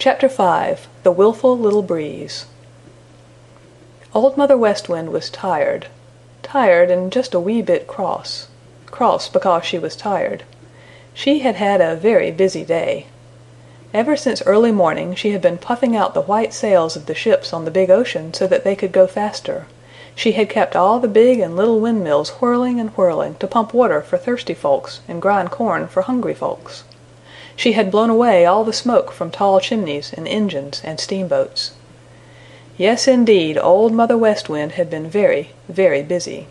CHAPTER V The Willful Little Breeze Old Mother West Wind was tired. Tired and just a wee bit cross. Cross because she was tired. She had had a very busy day. Ever since early morning she had been puffing out the white sails of the ships on the big ocean so that they could go faster. She had kept all the big and little windmills whirling and whirling to pump water for thirsty folks and grind corn for hungry folks. She had blown away all the smoke from tall chimneys and engines and steamboats. Yes, indeed, Old Mother West Wind had been very, very busy.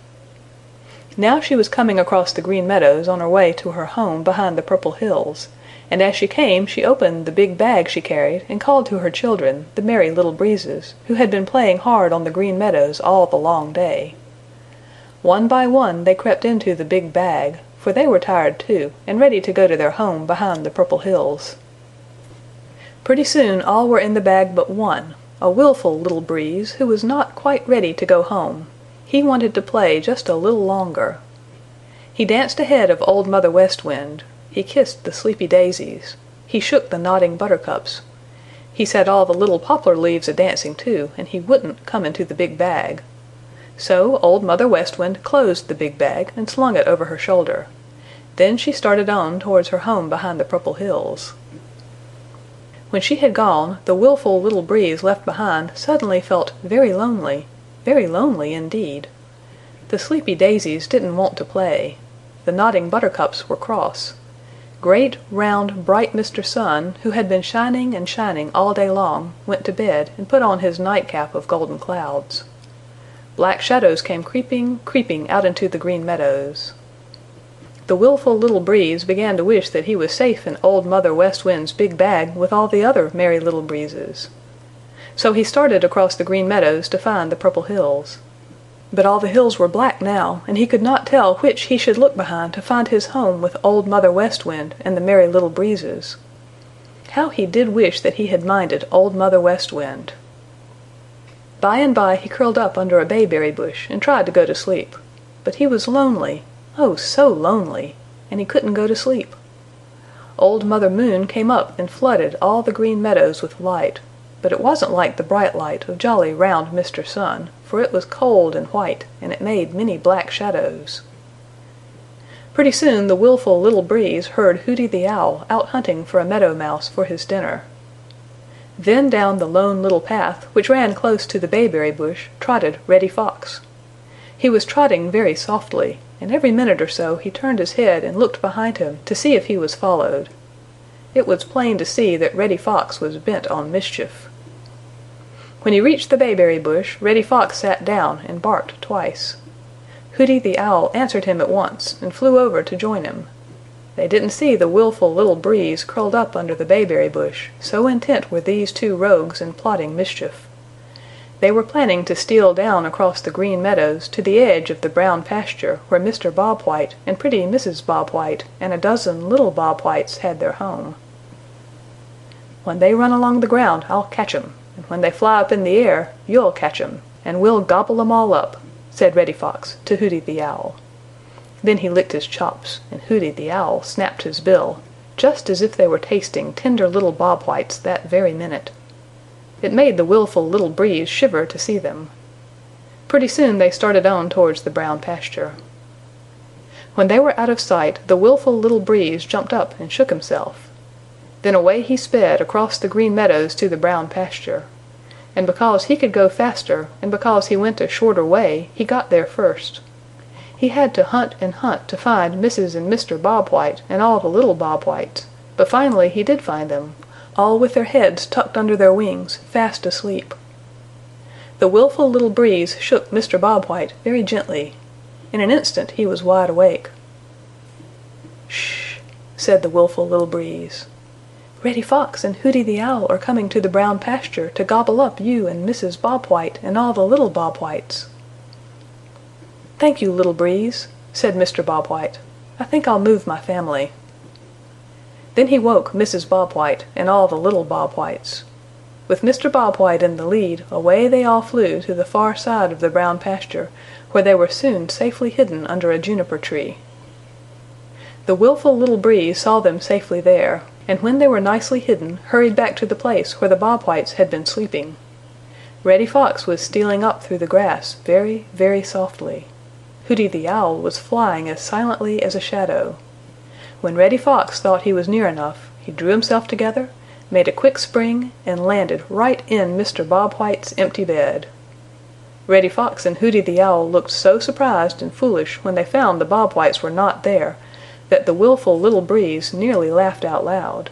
Now she was coming across the Green Meadows on her way to her home behind the Purple Hills, and as she came she opened the big bag she carried and called to her children, the Merry Little Breezes, who had been playing hard on the Green Meadows all the long day. One by one they crept into the big bag, for they were tired too and ready to go to their home behind the Purple Hills. Pretty soon all were in the bag but one, a willful little Breeze who was not quite ready to go home. He wanted to play just a little longer. He danced ahead of Old Mother West Wind. He kissed the sleepy daisies. He shook the nodding buttercups. He set all the little poplar leaves a dancing too, and he wouldn't come into the big bag. So Old Mother West Wind closed the big bag and slung it over her shoulder. Then she started on towards her home behind the Purple Hills. When she had gone, the willful little Breeze left behind suddenly felt very lonely, very lonely indeed. The sleepy daisies didn't want to play. The nodding buttercups were cross. Great, round, bright Mr. Sun, who had been shining and shining all day long, went to bed and put on his nightcap of golden clouds. Black shadows came creeping, creeping out into the Green Meadows. The willful little Breeze began to wish that he was safe in Old Mother West Wind's big bag with all the other Merry Little Breezes. So he started across the Green Meadows to find the Purple Hills. But all the hills were black now, and he could not tell which he should look behind to find his home with Old Mother West Wind and the Merry Little Breezes. How he did wish that he had minded Old Mother West Wind! By and by he curled up under a bayberry bush and tried to go to sleep. But he was lonely, Oh, so lonely! And he couldn't go to sleep. Old Mother Moon came up and flooded all the Green Meadows with light, but it wasn't like the bright light of jolly, round Mr. Sun, for it was cold and white and it made many black shadows. Pretty soon the willful little Breeze heard Hooty the Owl out hunting for a Meadow Mouse for his dinner. Then down the Lone Little Path, which ran close to the bayberry bush, trotted Reddy Fox. He was trotting very softly, and every minute or so he turned his head and looked behind him to see if he was followed. It was plain to see that Reddy Fox was bent on mischief. When he reached the bayberry bush Reddy Fox sat down and barked twice. Hooty the Owl answered him at once and flew over to join him. They didn't see the willful little Breeze curled up under the bayberry bush, so intent were these two rogues in plotting mischief. They were planning to steal down across the Green Meadows to the edge of the Brown pasture where Mr. Bob White and pretty Mrs. Bob White and a dozen little Bob Whites had their home. "When they run along the ground I'll catch 'em, and when they fly up in the air you'll catch 'em, and we'll gobble 'em all up," said Reddy Fox to Hooty the Owl. Then he licked his chops and Hooty the Owl snapped his bill, just as if they were tasting tender little Bob Whites that very minute. It made the willful little Breeze shiver to see them. Pretty soon they started on towards the Brown pasture. When they were out of sight the willful little Breeze jumped up and shook himself. Then away he sped across the Green Meadows to the Brown pasture. And because he could go faster and because he went a shorter way he got there first. He had to hunt and hunt to find Mrs. and Mr. Bob White and all the little Bob Whites, but finally he did find them, all with their heads tucked under their wings, fast asleep. The willful little breeze shook Mr. Bob White very gently. In an instant he was wide awake. "Shh!" said the willful little breeze. "Reddy Fox and Hooty the Owl are coming to the Brown pasture to gobble up you and Mrs. Bob White and all the little Bob Whites." "Thank you, little breeze," said Mr. Bob White. "I think I'll move my family." Then he woke Mrs. Bob White and all the little Bob Whites. With Mr. Bob White in the lead away they all flew to the far side of the Brown pasture, where they were soon safely hidden under a juniper tree. The willful little Breeze saw them safely there. and when they were nicely hidden hurried back to the place where the Bob Whites had been sleeping. Reddy Fox was stealing up through the grass very, very softly. Hooty the Owl was flying as silently as a shadow. When Reddy Fox thought he was near enough he drew himself together, made a quick spring and landed right in Mr. Bob White's empty bed. Reddy Fox and Hooty the Owl looked so surprised and foolish when they found the Bob Whites were not there that the willful Little Breeze nearly laughed out loud.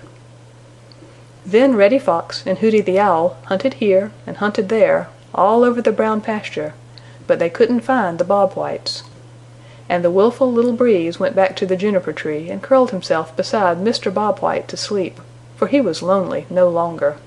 Then Reddy Fox and Hooty the Owl hunted here and hunted there all over the Brown Pasture, but they couldn't find the Bob Whites. And the willful Little Breeze went back to the juniper tree and curled himself beside Mr. Bob White to sleep, for he was lonely no longer.